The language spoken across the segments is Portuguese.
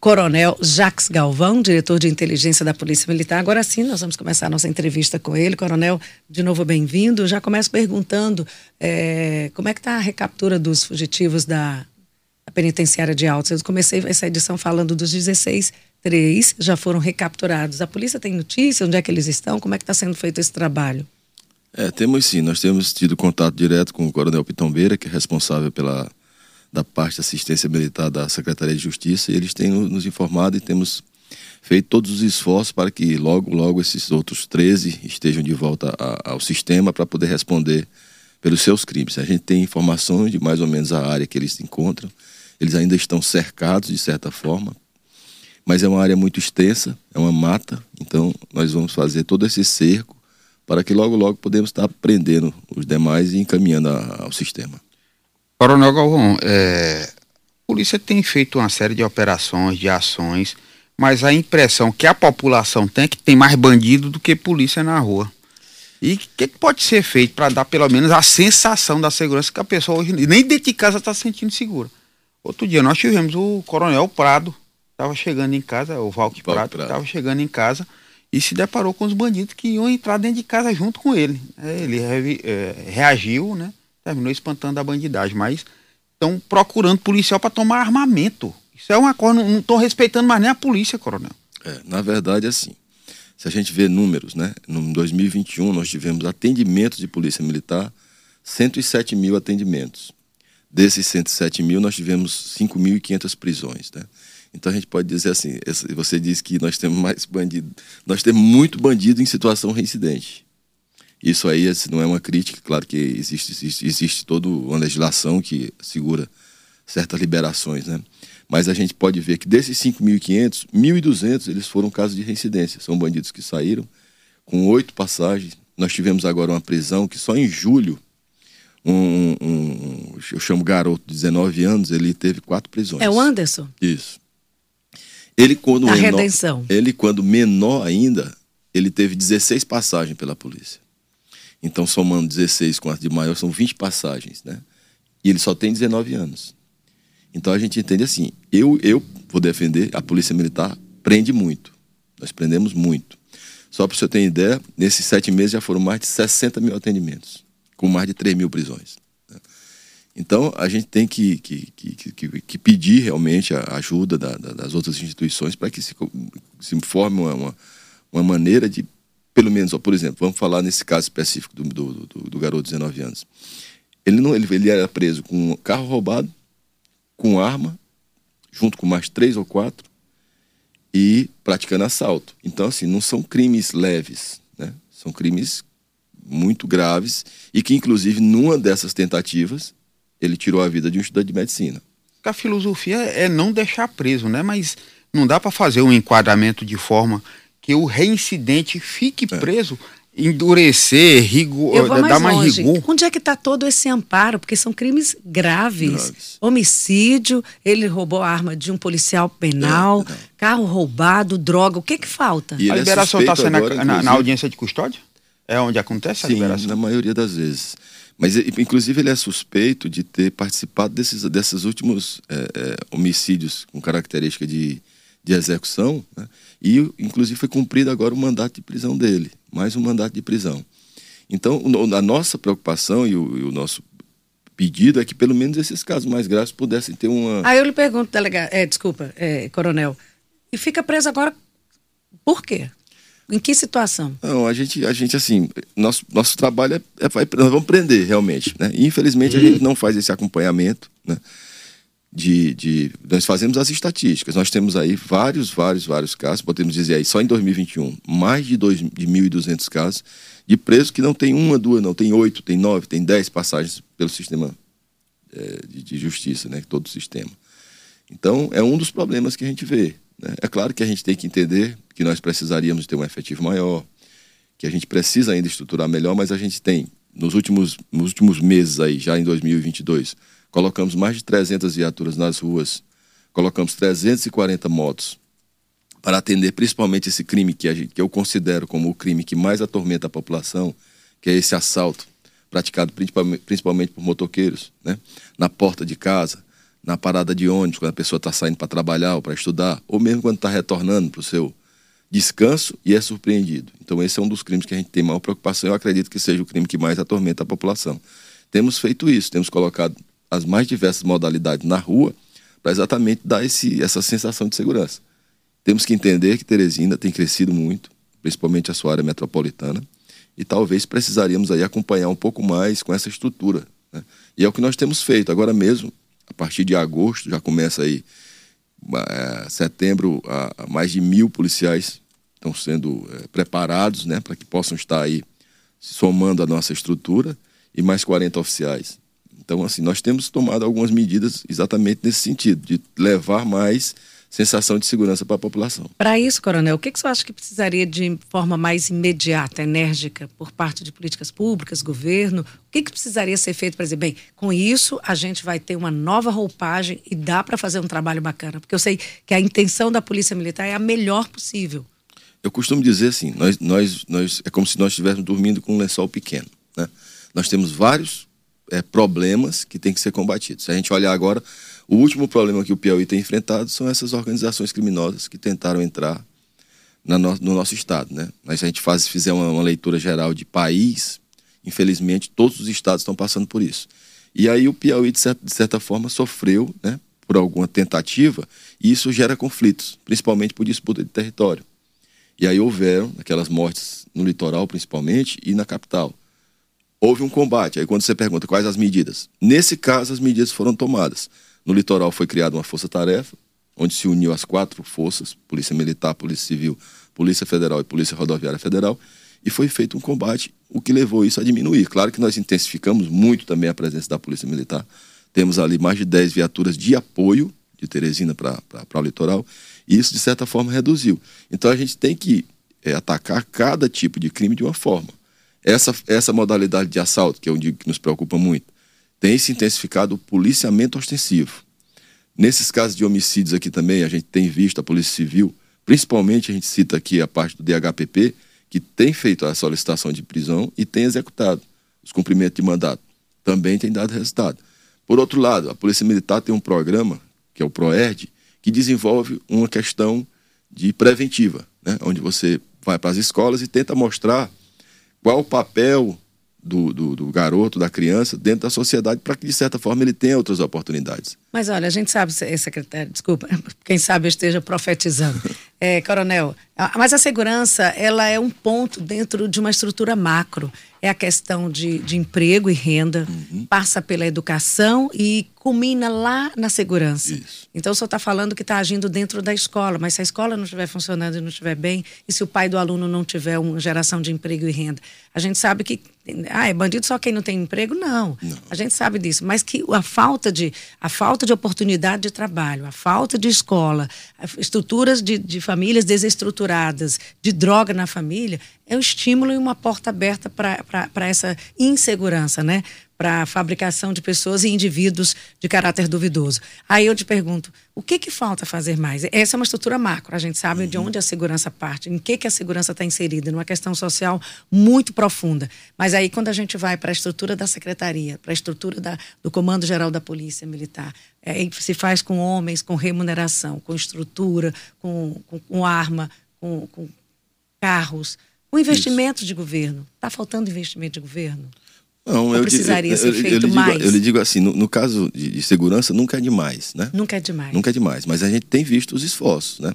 Coronel Jacques Galvão, diretor de inteligência da Polícia Militar. Agora sim, nós vamos começar a nossa entrevista com ele. Coronel, de novo bem-vindo. Já começo perguntando é, como é que está a recaptura dos fugitivos da, da, penitenciária de Altos. Eu comecei essa edição falando dos 16, três já foram recapturados. A polícia tem notícia? Onde é que eles estão? Como é que está sendo feito esse trabalho? É, temos sim. Nós temos tido contato direto com o Coronel Pitombeira, que é responsável pela da parte de assistência militar da Secretaria de Justiça, e eles têm nos informado e temos feito todos os esforços para que logo, logo esses outros 13 estejam de volta a, ao sistema para poder responder pelos seus crimes. A gente tem informações de mais ou menos a área que eles se encontram. Eles ainda estão cercados, de certa forma, mas é uma área muito extensa, é uma mata, então nós vamos fazer todo esse cerco para que logo, logo podemos estar prendendo os demais e encaminhando a, ao sistema. Coronel Galvão, é, a polícia tem feito uma série de operações, de ações, mas a impressão que a população tem é que tem mais bandido do que polícia na rua. E o que, que, pode ser feito para dar pelo menos a sensação da segurança que a pessoa hoje nem dentro de casa está se sentindo segura? Outro dia nós tivemos o Coronel Prado, estava chegando em casa, o Valque Prado estava chegando em casa e se deparou com os bandidos que iam entrar dentro de casa junto com ele. É, ele é, reagiu, né? Terminou espantando a bandidagem, mas estão procurando policial para tomar armamento. Isso é uma coisa, não estão respeitando mais nem a polícia, coronel. É, na verdade, é assim. Se a gente vê números, né? No 2021 nós tivemos atendimentos de polícia militar, 107 mil atendimentos. Desses 107 mil, nós tivemos 5.500 prisões, né? Então a gente pode dizer assim, você diz que nós temos mais bandido, nós temos muito bandido em situação reincidente. Isso aí não é uma crítica, claro que existe, existe, existe toda uma legislação que segura certas liberações, né? Mas a gente pode ver que desses 5.500, 1.200 eles foram casos de reincidência. São bandidos que saíram com oito passagens. Nós tivemos agora uma prisão que só em julho, um, um, eu chamo garoto de 19 anos, ele teve quatro prisões. É o Anderson? Isso. Ele quando a menor, redenção. Ele quando menor ainda, ele teve 16 passagens pela polícia. Então, somando 16 com as de maior, são 20 passagens, né? E ele só tem 19 anos. Então, a gente entende assim, eu, eu vou defender, a Polícia Militar prende muito. Nós prendemos muito. Só para você ter ideia, nesses sete meses já foram mais de 60 mil atendimentos, com mais de 3 mil prisões. Né? Então, a gente tem que, que, que, que, que pedir realmente a ajuda da, da, das outras instituições para que se, se forme uma, uma, uma maneira de pelo menos, ó, por exemplo, vamos falar nesse caso específico do, do, do, do garoto de 19 anos. Ele, não, ele, ele era preso com um carro roubado, com arma, junto com mais três ou quatro, e praticando assalto. Então, assim, não são crimes leves, né? São crimes muito graves e que, inclusive, numa dessas tentativas, ele tirou a vida de um estudante de medicina. A filosofia é não deixar preso, né? Mas não dá para fazer um enquadramento de forma que o reincidente fique é. preso, endurecer, rigor, dar mais longe. rigor. Onde é que está todo esse amparo? Porque são crimes graves. graves. Homicídio, ele roubou a arma de um policial penal, é, carro roubado, droga. O que que falta? E a é liberação está sendo agora, na, na, audiência de custódia? É onde acontece a Sim, liberação? na maioria das vezes. Mas, inclusive, ele é suspeito de ter participado desses, desses últimos é, é, homicídios com característica de, de execução, né? E, inclusive, foi cumprido agora o mandato de prisão dele mais um mandato de prisão. Então, a nossa preocupação e o, e o nosso pedido é que pelo menos esses casos mais graves pudessem ter uma. Aí eu lhe pergunto, delegado, é, desculpa, é, coronel, e fica preso agora por quê? Em que situação? Não, a gente, a gente assim, nosso, nosso trabalho é, é nós vamos prender realmente, né? E, infelizmente a gente não faz esse acompanhamento, né? De, de, nós fazemos as estatísticas. Nós temos aí vários, vários, vários casos, podemos dizer aí, só em 2021, mais de, dois, de 1.200 casos de presos que não tem uma, duas, não, tem oito, tem nove, tem dez passagens pelo sistema é, de, de, justiça, né, todo o sistema. Então, é um dos problemas que a gente vê. Né? É claro que a gente tem que entender que nós precisaríamos ter um efetivo maior, que a gente precisa ainda estruturar melhor, mas a gente tem, nos últimos, nos últimos meses aí, já em 2022, colocamos mais de 300 viaturas nas ruas, colocamos 340 motos para atender principalmente esse crime que, gente, que eu considero como o crime que mais atormenta a população, que é esse assalto praticado principalmente por motoqueiros, né? na porta de casa, na parada de ônibus, quando a pessoa está saindo para trabalhar ou para estudar, ou mesmo quando está retornando para o seu descanso e é surpreendido. Então, esse é um dos crimes que a gente tem maior preocupação. Eu acredito que seja o crime que mais atormenta a população. Temos feito isso, temos colocado as mais diversas modalidades na rua para exatamente dar esse, essa sensação de segurança. Temos que entender que Teresina tem crescido muito, principalmente a sua área metropolitana, e talvez precisaríamos aí acompanhar um pouco mais com essa estrutura. Né? E é o que nós temos feito. Agora mesmo, a partir de agosto, já começa aí, é, setembro, a, a mais de mil policiais estão sendo é, preparados né, para que possam estar aí somando a nossa estrutura e mais 40 oficiais. Então, assim, nós temos tomado algumas medidas exatamente nesse sentido, de levar mais sensação de segurança para a população. Para isso, Coronel, o que, que você acha que precisaria de forma mais imediata, enérgica, por parte de políticas públicas, governo? O que, que precisaria ser feito para dizer, bem, com isso a gente vai ter uma nova roupagem e dá para fazer um trabalho bacana? Porque eu sei que a intenção da Polícia Militar é a melhor possível. Eu costumo dizer assim, nós, nós, nós é como se nós estivéssemos dormindo com um lençol pequeno. Né? Nós temos vários é, problemas que têm que ser combatidos. Se a gente olhar agora o último problema que o Piauí tem enfrentado são essas organizações criminosas que tentaram entrar no, no, nosso estado. Né? Mas se a gente faz, fizer uma, uma, leitura geral de país, infelizmente todos os estados estão passando por isso. E aí o Piauí, de certa, de certa forma, sofreu né, por alguma tentativa e isso gera conflitos, principalmente por disputa de território. E aí houveram aquelas mortes no litoral, principalmente, e na capital. Houve um combate. Aí quando você pergunta quais as medidas, nesse caso as medidas foram tomadas. No litoral foi criada uma força-tarefa, onde se uniu as quatro forças, Polícia Militar, Polícia Civil, Polícia Federal e Polícia Rodoviária Federal, e foi feito um combate, o que levou isso a diminuir. Claro que nós intensificamos muito também a presença da Polícia Militar. Temos ali mais de 10 viaturas de apoio de Teresina para o litoral, e isso, de certa forma, reduziu. Então a gente tem que é, atacar cada tipo de crime de uma forma. Essa, essa modalidade de assalto, que eu digo que nos preocupa muito, tem se intensificado o policiamento ostensivo. Nesses casos de homicídios aqui também, a gente tem visto a Polícia Civil, principalmente a gente cita aqui a parte do DHPP, que tem feito a solicitação de prisão e tem executado os cumprimentos de mandato. Também tem dado resultado. Por outro lado, a Polícia Militar tem um programa, que é o PROERD, que desenvolve uma questão de preventiva, né? onde você vai para as escolas e tenta mostrar qual o papel do, do, do, garoto, da criança, dentro da sociedade, para que, de certa forma, ele tenha outras oportunidades. Mas olha, a gente sabe, secretário, desculpa, quem sabe eu esteja profetizando. É, coronel, mas a segurança, ela é um ponto dentro de uma estrutura macro. É a questão de, de emprego e renda, uhum. passa pela educação e culmina lá na segurança. Isso. Então, o senhor está falando que está agindo dentro da escola, mas se a escola não estiver funcionando e não estiver bem, e se o pai do aluno não tiver uma geração de emprego e renda, a gente sabe que ah, é bandido só quem não tem emprego? Não. não. A gente sabe disso. Mas que a falta de, a falta de oportunidade de trabalho, a falta de escola, estruturas de, de famílias desestruturadas, de droga na família, é um estímulo e uma porta aberta para essa insegurança, né? Para a fabricação de pessoas e indivíduos de caráter duvidoso. Aí eu te pergunto, o que que falta fazer mais? Essa é uma estrutura macro, a gente sabe uhum. de onde a segurança parte, em que que a segurança está inserida, numa questão social muito profunda. Mas aí quando a gente vai para a estrutura da secretaria, para a estrutura da, do Comando Geral da Polícia Militar, é, se faz com homens, com remuneração, com estrutura, com, com, com arma, com, com carros, com investimento Isso. de governo. Está faltando investimento de governo? Não, eu precisaria eu, ser feito eu, eu mais? Digo, eu lhe digo assim, no, no caso de, de, segurança, nunca é demais, né? Nunca é demais. Nunca é demais, mas a gente tem visto os esforços, né?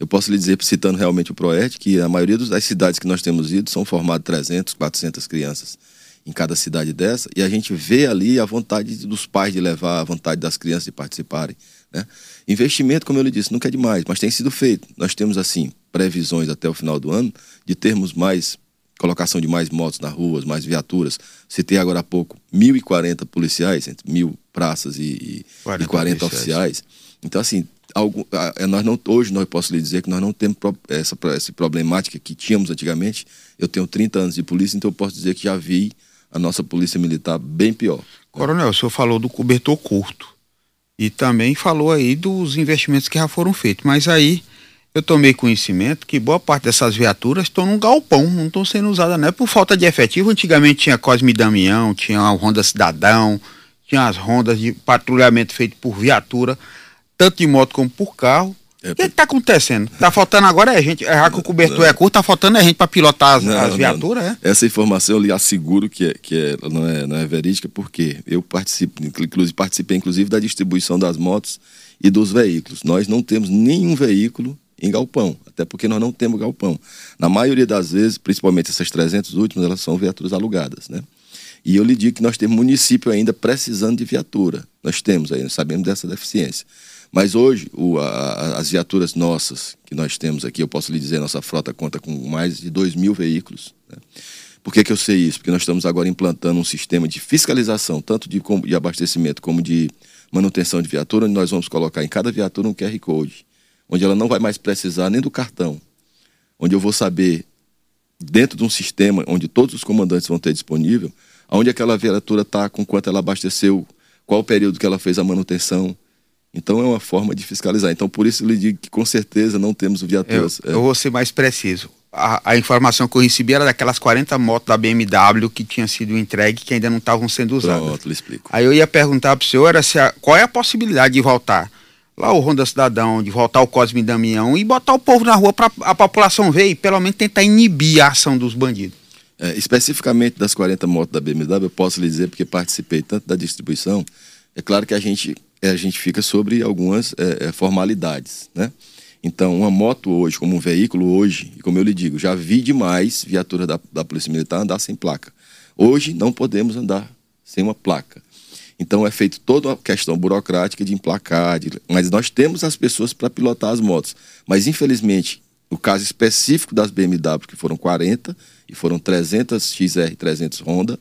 Eu posso lhe dizer, citando realmente o PROERD, que a maioria das cidades que nós temos ido são formadas 300, 400 crianças em cada cidade dessa, e a gente vê ali a vontade dos pais de levar, a vontade das crianças de participarem, né? Investimento, como eu lhe disse, nunca é demais, mas tem sido feito. Nós temos, assim, previsões até o final do ano de termos mais colocação de mais motos nas ruas, mais viaturas. Citei agora há pouco 1.040 policiais, entre mil praças e, 40, e 40 oficiais. Então, assim, algo, nós não, hoje nós posso lhe dizer que nós não temos essa, essa problemática que tínhamos antigamente. Eu tenho 30 anos de polícia, então eu posso dizer que já vi a nossa polícia militar bem pior. Coronel, o senhor falou do cobertor curto e também falou aí dos investimentos que já foram feitos, mas aí eu tomei conhecimento que boa parte dessas viaturas estão num galpão, não estão sendo usadas, não é por falta de efetivo. Antigamente tinha Cosme Damião, tinha a Honda Cidadão, tinha as rondas de patrulhamento feito por viatura, tanto de moto como por carro. É, o que está acontecendo? Está faltando agora é gente, já que o cobertor é curto, está faltando é gente para pilotar as, Não, as não. viaturas, é? Essa informação eu lhe asseguro que, é, que é, não, é, não é verídica, porque eu participo, inclusive, participei inclusive da distribuição das motos e dos veículos. Nós não temos nenhum veículo em galpão, até porque nós não temos galpão. Na maioria das vezes, principalmente essas 300 últimas, elas são viaturas alugadas, né? E eu lhe digo que nós temos município ainda precisando de viatura. Nós temos aí, nós sabemos dessa deficiência. Mas hoje, o, a- as viaturas nossas que nós temos aqui, eu posso lhe dizer, nossa frota conta com mais de 2 mil veículos. né? Por que, que eu sei isso? Porque nós estamos agora implantando um sistema de fiscalização, tanto de, de abastecimento como de manutenção de viatura, onde nós vamos colocar em cada viatura um QR Code, onde ela não vai mais precisar nem do cartão, onde eu vou saber, dentro de um sistema onde todos os comandantes vão ter disponível, aonde aquela viatura está, com quanto ela abasteceu, qual o período que ela fez a manutenção. Então é uma forma de fiscalizar. Então por isso eu lhe digo que com certeza não temos Eu, viaturas. é, eu vou ser mais preciso. A, a informação que eu recebi era daquelas 40 motos da BMW que tinham sido entregue que ainda não estavam sendo usadas. Pronto, lhe explico. Aí eu ia perguntar para o senhor era se a- qual é a possibilidade de voltar lá o Ronda Cidadão, de voltar o Cosme Damião e botar o povo na rua para a população ver e pelo menos tentar inibir a ação dos bandidos. É, especificamente das 40 motos da BMW, eu posso lhe dizer, porque participei tanto da distribuição, é claro que a gente, é, a gente fica sobre algumas é, é, formalidades, né? Então, uma moto hoje, como um veículo hoje, e como eu lhe digo, já vi demais viatura da, da Polícia Militar andar sem placa. Hoje não podemos andar sem uma placa. Então é feito toda uma questão burocrática de emplacar, de- mas nós temos as pessoas para pilotar as motos. Mas infelizmente, o caso específico das BMW, que foram 40 e foram 300 XR 300 Honda,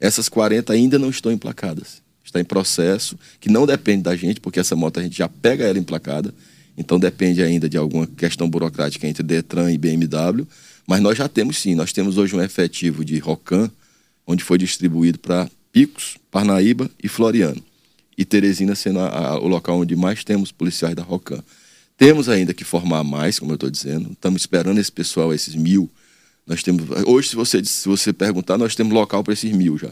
essas 40 ainda não estão emplacadas. Está em processo, que não depende da gente, porque essa moto a gente já pega ela emplacada, então depende ainda de alguma questão burocrática entre Detran e BMW, mas nós já temos sim, nós temos hoje um efetivo de Rocan, onde foi distribuído para Picos, Parnaíba e Floriano. E Teresina sendo a- a- o local onde mais temos policiais da Rocan. Temos ainda que formar mais, como eu estou dizendo. Estamos esperando esse pessoal, esses mil. Nós temos hoje, se você se você perguntar, nós temos local para esses mil já.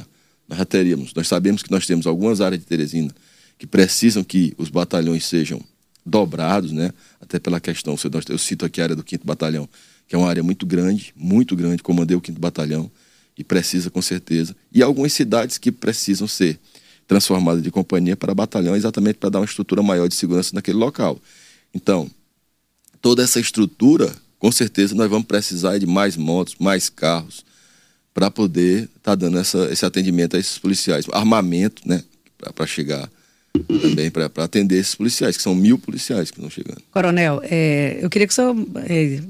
Nós já teríamos. Nós sabemos que nós temos algumas áreas de Teresina que precisam que os batalhões sejam dobrados, né? Até pela questão, eu cito aqui a área do 5 Batalhão, que é uma área muito grande, muito grande, comandei o 5 Batalhão e precisa com certeza. E algumas cidades que precisam ser transformadas de companhia para batalhão, exatamente para dar uma estrutura maior de segurança naquele local. Então, toda essa estrutura, com certeza nós vamos precisar de mais motos, mais carros, para poder estar dando essa, esse atendimento a esses policiais. Armamento, né? Para chegar também, para atender esses policiais, que são mil policiais que estão chegando. Coronel, é, eu queria que o senhor é,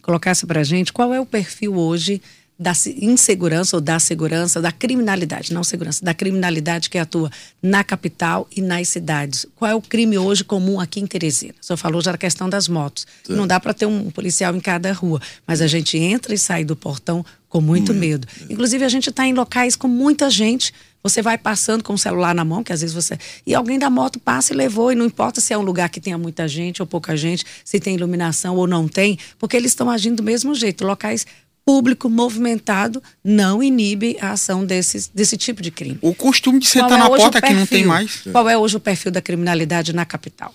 colocasse para a gente qual é o perfil hoje da se- insegurança ou da segurança, da criminalidade, não segurança, da criminalidade que atua na capital e nas cidades. Qual é o crime hoje comum aqui em Teresina? O senhor falou já da questão das motos. Não dá para ter um policial em cada rua, mas a gente entra e sai do portão com muito medo. Inclusive, a gente está em locais com muita gente. Você vai passando com o celular na mão, que às vezes você. E alguém da moto passa e levou, e não importa se é um lugar que tenha muita gente ou pouca gente, se tem iluminação ou não tem, porque eles estão agindo do mesmo jeito. Locais público, movimentado, não inibe a ação desses, desse tipo de crime. O costume de sentar é na porta que não tem mais. Qual é hoje o perfil da criminalidade na capital?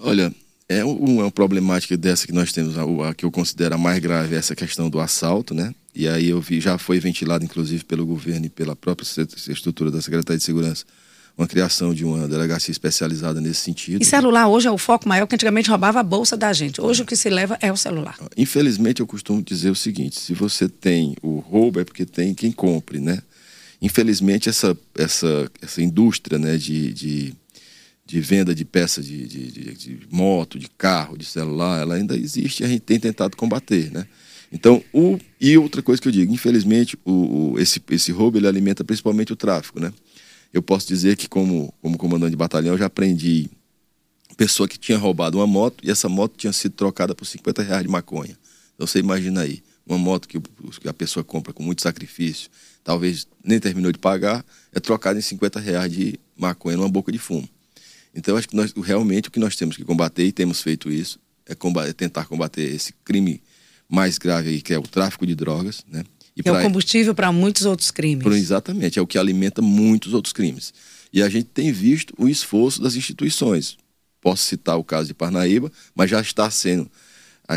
Olha, é um- uma problemática dessa que nós temos, a, a que eu considero a mais grave, é essa questão do assalto, né? E aí eu vi, já foi ventilado, inclusive, pelo governo e pela própria estrutura da Secretaria de Segurança, uma criação de uma delegacia especializada nesse sentido. E celular hoje é o foco maior que antigamente roubava a bolsa da gente. Hoje o que se leva é o celular. Infelizmente, eu costumo dizer o seguinte: se você tem o roubo, é porque tem quem compre, né? Infelizmente, essa, essa, essa indústria né, de, de, de venda de peças de, de, de- de moto, de carro, de celular, ela ainda existe e a gente tem tentado combater, né? Então, o, e outra coisa que eu digo, infelizmente, o, o- esse, esse roubo ele alimenta principalmente o tráfico, né? Eu posso dizer que, como, como comandante de batalhão, eu já aprendi pessoa que tinha roubado uma moto e essa moto tinha sido trocada por 50 reais de maconha. Então você imagina aí, uma moto que, que a pessoa compra com muito sacrifício, talvez nem terminou de pagar, é trocada em 50 reais de maconha numa boca de fumo. Então acho que nós, realmente o que nós temos que combater, e temos feito isso, é, combater, é tentar combater esse crime mais grave aí, que é o tráfico de drogas, né? E Que é o pra- combustível para muitos outros crimes. Pro- Exatamente, é o que alimenta muitos outros crimes. E a gente tem visto o esforço das instituições. Posso citar o caso de Parnaíba, mas já está sendo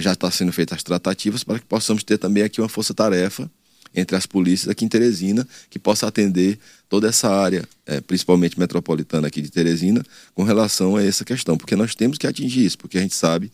já está sendo feitas as tratativas para que possamos ter também aqui uma força-tarefa entre as polícias aqui em Teresina, que possa atender toda essa área, é, principalmente metropolitana aqui de Teresina, com relação a essa questão, porque nós temos que atingir isso, porque a gente sabe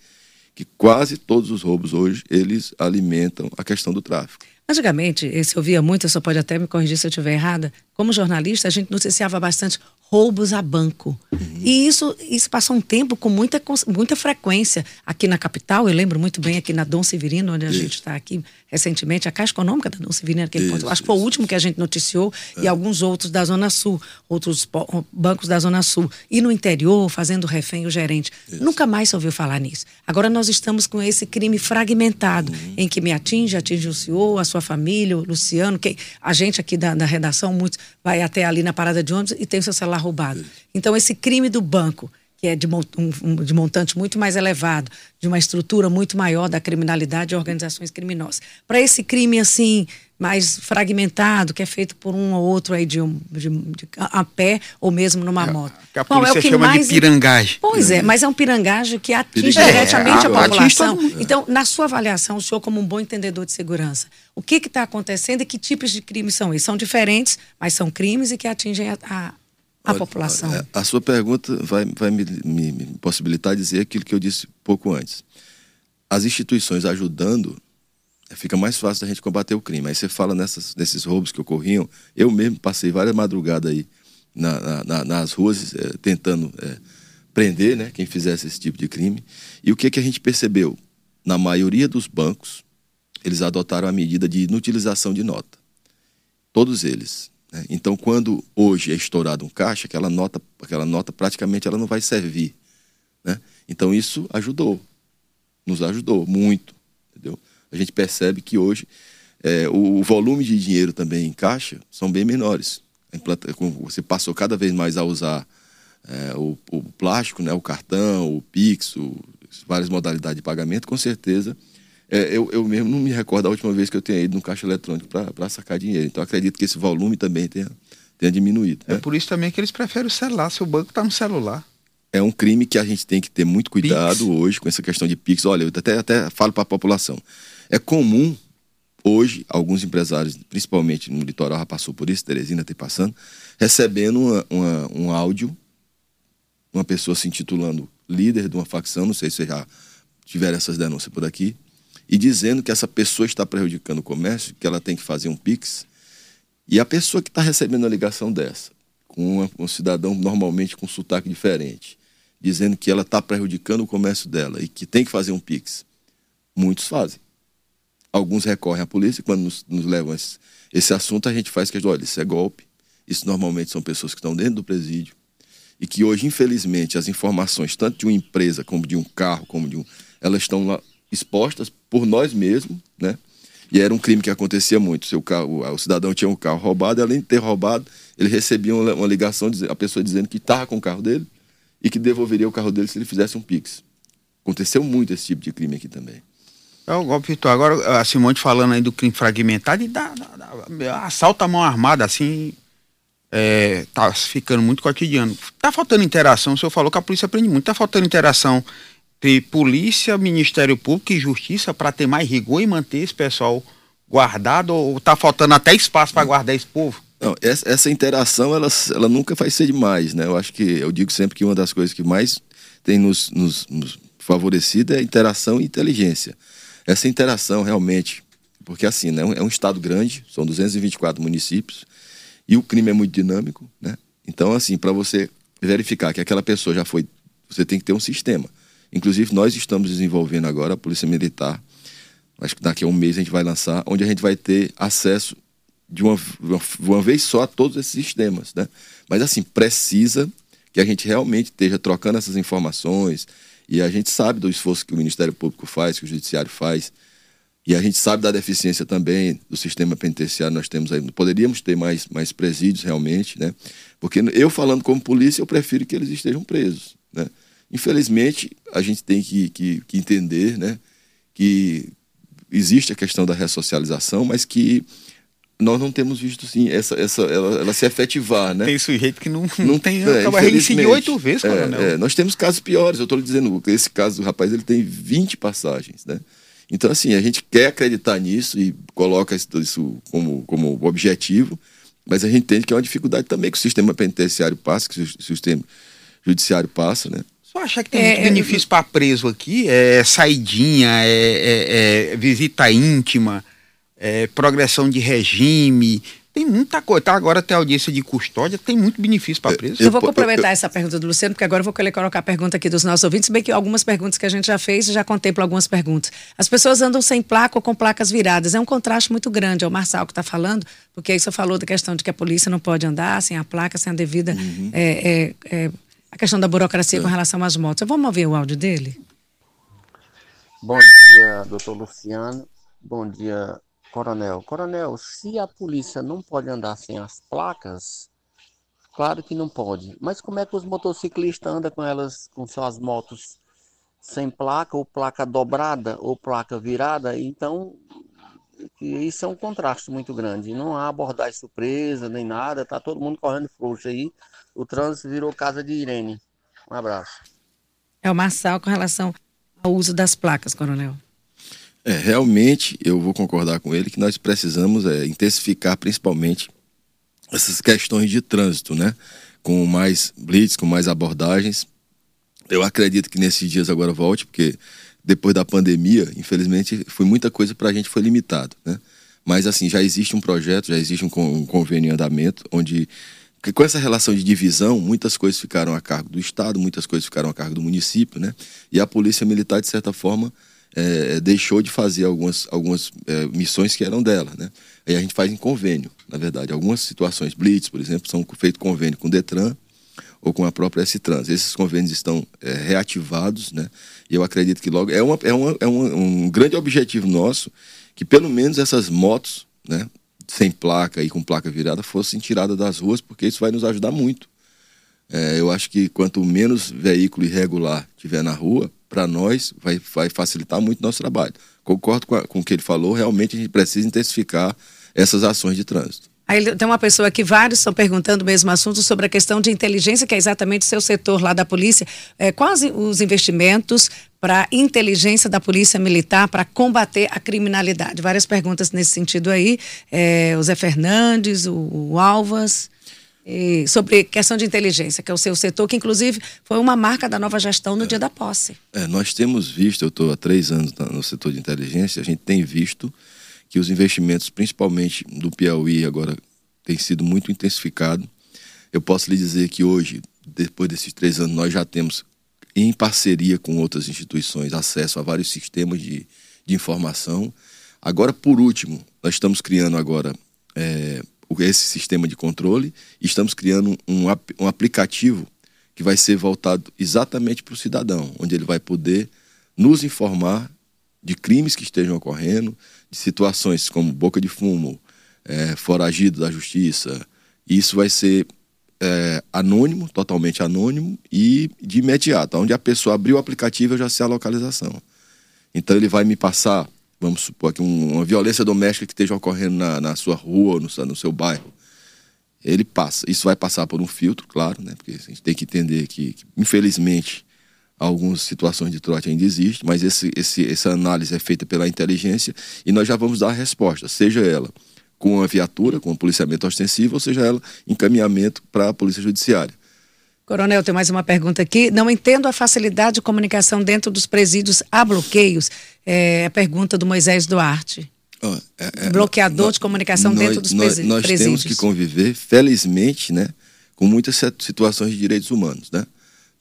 que quase todos os roubos hoje, eles alimentam a questão do tráfico. Antigamente, se eu via muito, você pode até me corrigir se eu estiver errada, como jornalista, a gente noticiava bastante roubos a banco. Uhum. E isso, isso passou um tempo com muita, muita frequência aqui na capital. Eu lembro muito bem aqui na Dom Severino, onde a gente está aqui recentemente, a Caixa Econômica da Dom Severino, aquele isso, ponto. Acho que foi o último que a gente noticiou, é. e alguns outros da Zona Sul, outros bancos da Zona Sul. E no interior, fazendo refém o gerente. Isso. Nunca mais se ouviu falar nisso. Agora nós estamos com esse crime fragmentado, uhum. em que me atinge, atinge o senhor, a sua família, o Luciano, quem, a gente aqui da, da redação, muitos vai até ali na parada de ônibus e tem o seu celular roubado. Então, esse crime do banco, que é de, um, de montante muito mais elevado, de uma estrutura muito maior da criminalidade e organizações criminosas. Para esse crime, assim, mais fragmentado, que é feito por um ou outro aí de, um, de, de a pé ou mesmo numa é, moto. Que a Bom, é o que chama mais... de pirangagem. Pois é, mas é um pirangagem que atinge é, diretamente é, a, a população. Então, na sua avaliação, o senhor como um bom entendedor de segurança, o que está acontecendo e que tipos de crimes são esses? São diferentes, mas são crimes e que atingem a, a a população? A, a, sua pergunta vai, vai me, me, me, possibilitar dizer aquilo que eu disse pouco antes. As instituições ajudando, é, fica mais fácil da gente combater o crime. Aí você fala nessas, nesses roubos que ocorriam. Eu mesmo passei várias madrugadas aí na, na, nas ruas é, tentando é, prender né, quem fizesse esse tipo de crime. E o que, que a gente percebeu? Na maioria dos bancos, eles adotaram a medida de inutilização de nota. Todos eles. Né? Então, quando hoje é estourado um caixa, aquela nota, aquela nota praticamente ela não vai servir. Né? Então, isso ajudou, nos ajudou muito. Entendeu? A gente percebe que hoje é, o, volume de dinheiro também em caixa são bem menores. Você passou cada vez mais a usar é, o, o, plástico, né, o cartão, o Pix, o, várias modalidades de pagamento, com certeza é, eu, eu mesmo não me recordo a última vez que eu tenha ido no caixa eletrônico para sacar dinheiro. Então acredito que esse volume também tenha, tenha diminuído. É né? por isso também que eles preferem o celular, seu banco está no celular. É um crime que a gente tem que ter muito cuidado Pix. hoje com essa questão de Pix. Olha, eu até, até falo para a população. É comum hoje, alguns empresários, principalmente no litoral, já passou por isso, Teresina tem passando, recebendo uma, uma, um áudio, uma pessoa se intitulando líder de uma facção, não sei se já tiveram essas denúncias por aqui, e dizendo que essa pessoa está prejudicando o comércio, que ela tem que fazer um PIX. E a pessoa que está recebendo a ligação dessa, com um cidadão normalmente com sotaque diferente, dizendo que ela está prejudicando o comércio dela e que tem que fazer um PIX, muitos fazem. Alguns recorrem à polícia e quando nos, nos levam esse, esse assunto, a gente faz que, olha, isso é golpe. Isso normalmente são pessoas que estão dentro do presídio e que hoje, infelizmente, as informações, tanto de uma empresa como de um carro, como de um. Elas estão lá expostas por nós mesmos, né? E era um crime que acontecia muito. Seu carro, o cidadão tinha um carro roubado, e além de ter roubado, ele recebia uma ligação, a pessoa dizendo que estava com o carro dele e que devolveria o carro dele se ele fizesse um Pix. Aconteceu muito esse tipo de crime aqui também. É o golpe virtual. Agora, a Simone falando aí do crime fragmentado e da assalto à mão armada, assim, é, tá ficando muito cotidiano. Tá faltando interação, o senhor falou que a polícia aprende muito, tá faltando interação ter polícia, Ministério Público e Justiça para ter mais rigor e manter esse pessoal guardado ou está faltando até espaço para guardar esse povo? Não, essa, essa, interação ela, ela nunca vai ser demais, né? Eu acho que eu digo sempre que uma das coisas que mais tem nos, nos, nos favorecido é a interação e inteligência. Essa interação realmente, porque assim, né, é um estado grande, são 224 municípios e o crime é muito dinâmico, né? Então assim, para você verificar que aquela pessoa já foi, você tem que ter um sistema. Inclusive, nós estamos desenvolvendo agora a Polícia Militar. Acho que daqui a um mês a gente vai lançar, onde a gente vai ter acesso de uma, uma vez só a todos esses sistemas. Né? Mas, assim, precisa que a gente realmente esteja trocando essas informações. E a gente sabe do esforço que o Ministério Público faz, que o Judiciário faz. E a gente sabe da deficiência também do sistema penitenciário. Nós temos aí, poderíamos ter mais, mais presídios realmente, né? Porque eu falando como polícia, eu prefiro que eles estejam presos, né? Infelizmente, a gente tem que, que, que entender né, que existe a questão da ressocialização, mas que nós não temos visto sim essa, essa ela, ela se efetivar, né? Tem sujeito que não, não tem, é, acaba reincidindo oito vezes, é, é, nós temos casos piores, eu estou lhe dizendo, esse caso do rapaz, ele tem 20 passagens, né? Então, assim, a gente quer acreditar nisso e coloca isso, isso como, como objetivo, mas a gente entende que é uma dificuldade também que o sistema penitenciário passa, que o sistema judiciário passa, né? Só achar que tem é, muito é, benefício para preso aqui, é saidinha, é, é, é visita íntima, é, progressão de regime, tem muita coisa. Tá, agora tem audiência de custódia, tem muito benefício para preso. Eu, eu vou complementar eu, essa pergunta do Luciano, porque agora eu vou querer colocar a pergunta aqui dos nossos ouvintes, bem que algumas perguntas que a gente já fez já contempla algumas perguntas. As pessoas andam sem placa ou com placas viradas. É um contraste muito grande. É o Marçal que está falando, porque aí você falou da questão de que a polícia não pode andar sem a placa, sem a devida. Uhum. É, é, é a questão da burocracia é. com relação às motos. Vamos ouvir o áudio dele? Bom dia, doutor Luciano. Bom dia, coronel. Coronel, se a polícia não pode andar sem as placas, claro que não pode. Mas como é que os motociclistas andam com elas, com suas motos sem placa, ou placa dobrada, ou placa virada? Então, isso é um contraste muito grande. Não há abordagem surpresa, nem nada. Tá todo mundo correndo frouxo aí o trânsito virou casa de Irene. Um abraço. É o Marçal com relação ao uso das placas, coronel. É, realmente, eu vou concordar com ele que nós precisamos é, intensificar principalmente essas questões de trânsito, né? Com mais blitz, com mais abordagens. Eu acredito que nesses dias agora volte, porque depois da pandemia, infelizmente, foi muita coisa para a gente foi limitado, né? Mas assim, já existe um projeto, já existe um, um convênio em andamento, onde porque com essa relação de divisão, muitas coisas ficaram a cargo do Estado, muitas coisas ficaram a cargo do município, né? E a Polícia Militar, de certa forma, é, deixou de fazer algumas, algumas é, missões que eram dela, né? Aí a gente faz em convênio, na verdade. Algumas situações, blitz, por exemplo, são feito convênio com o Detran ou com a própria S-Trans. Esses convênios estão é, reativados, né? E eu acredito que logo... É, uma, é, uma, é uma, um grande objetivo nosso que pelo menos essas motos, né? Sem placa e com placa virada fossem tiradas das ruas, porque isso vai nos ajudar muito. É, eu acho que quanto menos veículo irregular tiver na rua, para nós vai, vai facilitar muito nosso trabalho. Concordo com, a, com o que ele falou, realmente a gente precisa intensificar essas ações de trânsito. Aí tem uma pessoa aqui, vários estão perguntando o mesmo assunto sobre a questão de inteligência, que é exatamente o seu setor lá da polícia. É, quais os investimentos para inteligência da polícia militar para combater a criminalidade? Várias perguntas nesse sentido aí. É, o Zé Fernandes, o, o Alvas. sobre questão de inteligência, que é o seu setor, que inclusive foi uma marca da nova gestão no é, dia da posse. É, nós temos visto, eu estou há três anos no setor de inteligência, a gente tem visto que os investimentos, principalmente do Piauí, agora tem sido muito intensificado. Eu posso lhe dizer que hoje, depois desses três anos, nós já temos, em parceria com outras instituições, acesso a vários sistemas de, de informação. Agora, por último, nós estamos criando agora é, esse sistema de controle e estamos criando um, um aplicativo que vai ser voltado exatamente para o cidadão, onde ele vai poder nos informar de crimes que estejam ocorrendo, de situações como boca de fumo, é, foragido da justiça. Isso vai ser é, anônimo, totalmente anônimo e de imediato. Onde a pessoa abrir o aplicativo, eu já sei a localização. Então ele vai me passar, vamos supor que um, uma violência doméstica que esteja ocorrendo na, na sua rua, no, no seu bairro. Ele passa. Isso vai passar por um filtro, claro, né? Porque a gente tem que entender que, que infelizmente, algumas situações de trote ainda existem, mas esse, esse, essa análise é feita pela inteligência e nós já vamos dar a resposta, seja ela com a viatura, com o policiamento ostensivo, ou seja ela encaminhamento para a polícia judiciária. Coronel, tem mais uma pergunta aqui. Não entendo a facilidade de comunicação dentro dos presídios a bloqueios. É a pergunta do Moisés Duarte. É, é, Bloqueador nós, de comunicação nós, dentro dos nós presídios. Nós temos que conviver, felizmente, né, com muitas situações de direitos humanos, né?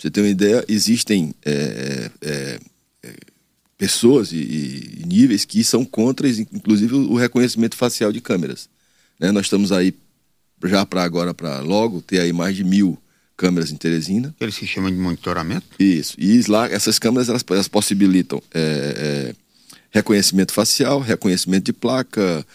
Pra você ter uma ideia, existem é, é, é, pessoas e, e, níveis que são contra, inclusive, o reconhecimento facial de câmeras. Né? Nós estamos aí já para agora, para logo, ter aí mais de mil câmeras em Teresina. Eles se chamam de monitoramento? Isso. E lá, essas câmeras, elas, elas possibilitam é, é, reconhecimento facial, reconhecimento de placa,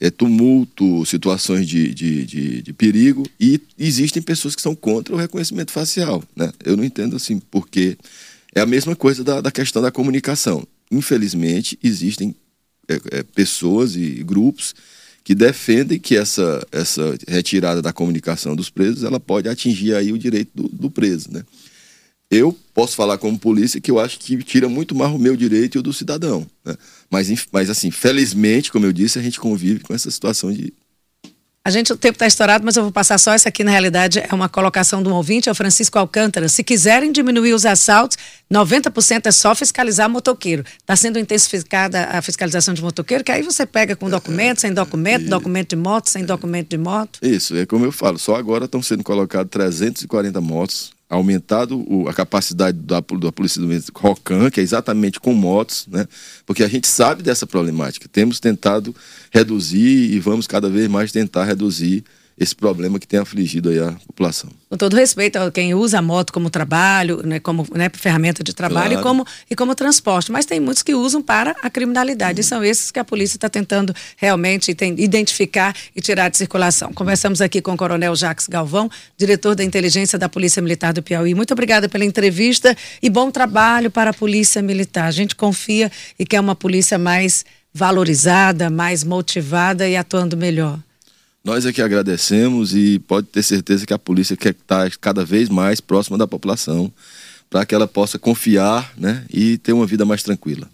é, tumulto, situações de, de, de, de, perigo, e existem pessoas que são contra o reconhecimento facial. Né? Eu não entendo assim, porque é a mesma coisa da, da questão da comunicação. Infelizmente, existem é, é, pessoas e grupos que defendem que essa, essa retirada da comunicação dos presos ela pode atingir aí o direito do, do preso, né? Eu posso falar como polícia que eu acho que tira muito mais o meu direito e o do cidadão. Né? Mas, mas, assim, felizmente, como eu disse, a gente convive com essa situação de, a gente, o tempo está estourado, mas eu vou passar só essa aqui, na realidade, é uma colocação de um ouvinte, é o Francisco Alcântara. Se quiserem diminuir os assaltos, 90% é só fiscalizar motoqueiro. Está sendo intensificada a fiscalização de motoqueiro, que aí você pega com documento, sem documento, documento de moto, sem documento de moto. Isso, é como eu falo, só agora estão sendo colocados 340 motos aumentado o, a capacidade da, da Polícia do Rocan, que é exatamente com motos, né? porque a gente sabe dessa problemática. Temos tentado reduzir e vamos cada vez mais tentar reduzir esse problema que tem afligido a população. Com todo respeito a quem usa a moto como trabalho, né, como né, ferramenta de trabalho claro. e, como, e como transporte, mas tem muitos que usam para a criminalidade e são esses que a polícia está tentando realmente tem, identificar e tirar de circulação. Conversamos aqui com o Coronel Jacques Galvão, diretor da inteligência da Polícia Militar do Piauí. Muito obrigada pela entrevista e bom trabalho para a Polícia Militar. A gente confia e quer uma polícia mais valorizada, mais motivada e atuando melhor. Nós é que agradecemos e pode ter certeza que a polícia quer estar cada vez mais próxima da população para que ela possa confiar né, e ter uma vida mais tranquila.